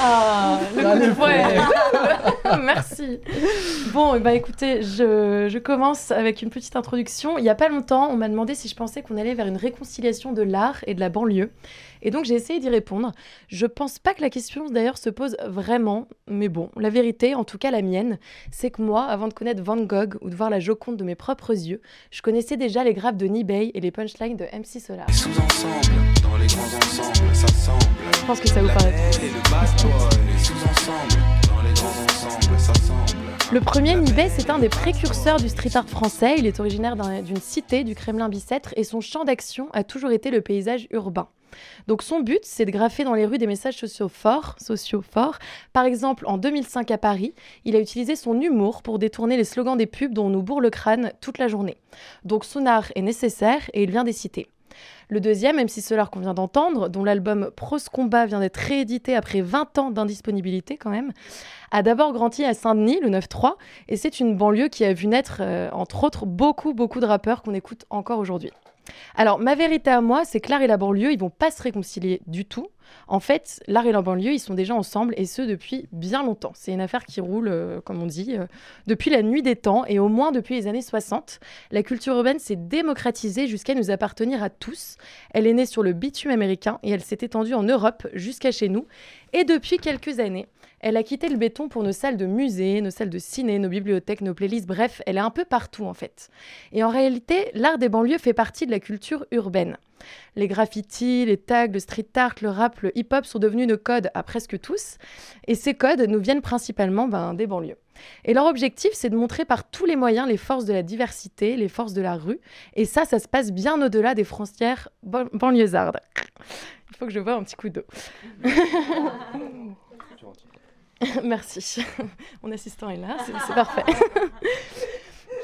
Ah, le coup Merci. Bon, bah écoutez, je, je, commence avec une petite introduction. Il n'y a pas longtemps, on m'a demandé si je pensais qu'on allait vers une réconciliation de l'art et de la banlieue. Et donc j'ai essayé d'y répondre. Je pense pas que la question d'ailleurs se pose vraiment, mais bon, la vérité, en tout cas la mienne, c'est que moi, avant de connaître Van Gogh ou de voir la Joconde de mes propres yeux, je connaissais déjà les graphes de Nibay et les punchlines de MC Solar. dans les grands ensembles, ça semble. Je pense que ça vous paraît. Le premier Nibay, c'est un des précurseurs du street art français. Il est originaire d'une cité du Kremlin Bicêtre et son champ d'action a toujours été le paysage urbain. Donc son but, c'est de graffer dans les rues des messages sociaux forts, sociaux forts. Par exemple, en 2005 à Paris, il a utilisé son humour pour détourner les slogans des pubs dont on nous bourre le crâne toute la journée. Donc son art est nécessaire et il vient des cités. Le deuxième, même si Solar qu'on vient d'entendre, dont l'album Prose Combat vient d'être réédité après 20 ans d'indisponibilité quand même, a d'abord grandi à Saint-Denis, le 9-3, et c'est une banlieue qui a vu naître, euh, entre autres, beaucoup, beaucoup de rappeurs qu'on écoute encore aujourd'hui. Alors, ma vérité à moi, c'est que l'art et la banlieue, ils vont pas se réconcilier du tout. En fait, l'art et la banlieue, ils sont déjà ensemble et ce depuis bien longtemps. C'est une affaire qui roule, euh, comme on dit, euh, depuis la nuit des temps et au moins depuis les années 60. La culture urbaine s'est démocratisée jusqu'à nous appartenir à tous. Elle est née sur le bitume américain et elle s'est étendue en Europe jusqu'à chez nous. Et depuis quelques années, elle a quitté le béton pour nos salles de musée, nos salles de ciné, nos bibliothèques, nos playlists, bref, elle est un peu partout en fait. Et en réalité, l'art des banlieues fait partie de la culture urbaine. Les graffitis, les tags, le street art, le rap, le hip-hop sont devenus nos codes à presque tous. Et ces codes nous viennent principalement ben, des banlieues. Et leur objectif, c'est de montrer par tous les moyens les forces de la diversité, les forces de la rue. Et ça, ça se passe bien au-delà des frontières banlieusardes. Il faut que je vois un petit coup d'eau. Merci. Mon assistant est là, c'est parfait.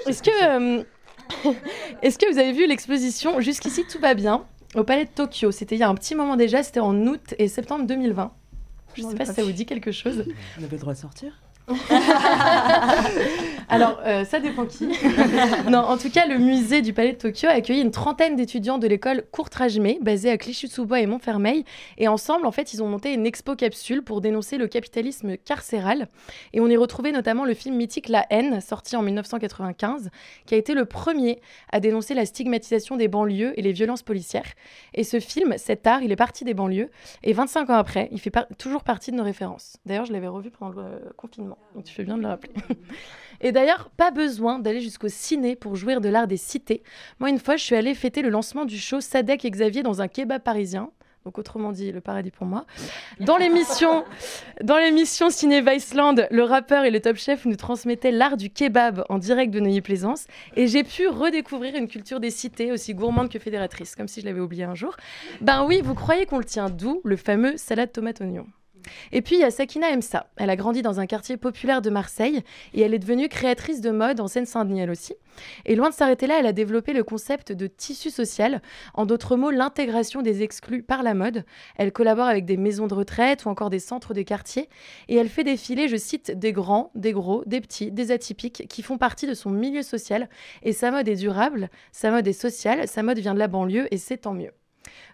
Est-ce que, euh, est que vous avez vu l'exposition Jusqu'ici, tout va bien au Palais de Tokyo? C'était il y a un petit moment déjà, c'était en août et septembre 2020. Je ne sais pas si ça vous dit quelque chose. On avait le droit de sortir? Alors, euh, ça dépend qui. non, en tout cas, le musée du Palais de Tokyo a accueilli une trentaine d'étudiants de l'école Courtrajmé, basée à Clichy-sous-Bois et Montfermeil. Et ensemble, en fait, ils ont monté une expo capsule pour dénoncer le capitalisme carcéral. Et on y retrouvait notamment le film mythique La haine, sorti en 1995, qui a été le premier à dénoncer la stigmatisation des banlieues et les violences policières. Et ce film, cet art, il est parti des banlieues. Et 25 ans après, il fait toujours partie de nos références. D'ailleurs, je l'avais revu pendant le confinement. Donc tu fais bien de le rappeler. Et d'ailleurs, pas besoin d'aller jusqu'au ciné pour jouir de l'art des cités. Moi, une fois, je suis allée fêter le lancement du show Sadek et Xavier dans un kebab parisien. Donc autrement dit, le paradis pour moi. Dans l'émission, Ciné Viceland, le rappeur et le top chef nous transmettaient l'art du kebab en direct de Neuilly-Plaisance, et j'ai pu redécouvrir une culture des cités aussi gourmande que fédératrice, comme si je l'avais oublié un jour. Ben oui, vous croyez qu'on le tient d'où Le fameux salade tomate oignon. Et puis il y a Sakina Emsa. Elle a grandi dans un quartier populaire de Marseille et elle est devenue créatrice de mode en Seine-Saint-Denis elle aussi. Et loin de s'arrêter là, elle a développé le concept de tissu social, en d'autres mots l'intégration des exclus par la mode. Elle collabore avec des maisons de retraite ou encore des centres de quartier et elle fait défiler, je cite, des grands, des gros, des petits, des atypiques qui font partie de son milieu social et sa mode est durable, sa mode est sociale, sa mode vient de la banlieue et c'est tant mieux.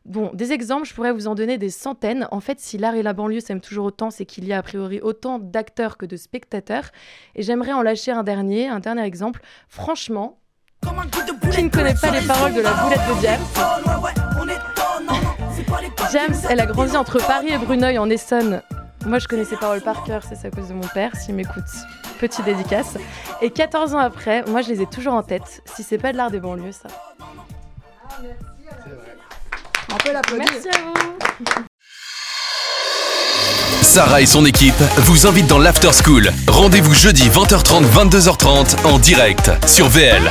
Bon, des exemples, je pourrais vous en donner des centaines. En fait, si l'art et la banlieue s'aiment toujours autant, c'est qu'il y a a priori autant d'acteurs que de spectateurs. Et j'aimerais en lâcher un dernier, un dernier exemple. Franchement, qui ne connaît pas les paroles de la boulette de James James, elle a grandi entre Paris et Bruneuil en Essonne. Moi, je connais ses paroles par cœur, c'est à cause de mon père, s'il m'écoute. Petite dédicace. Et 14 ans après, moi, je les ai toujours en tête. Si c'est pas de l'art des banlieues, ça. Ah, Merci à vous. Sarah et son équipe vous invitent dans l'After School. Rendez-vous jeudi 20h30, 22h30 en direct sur VL.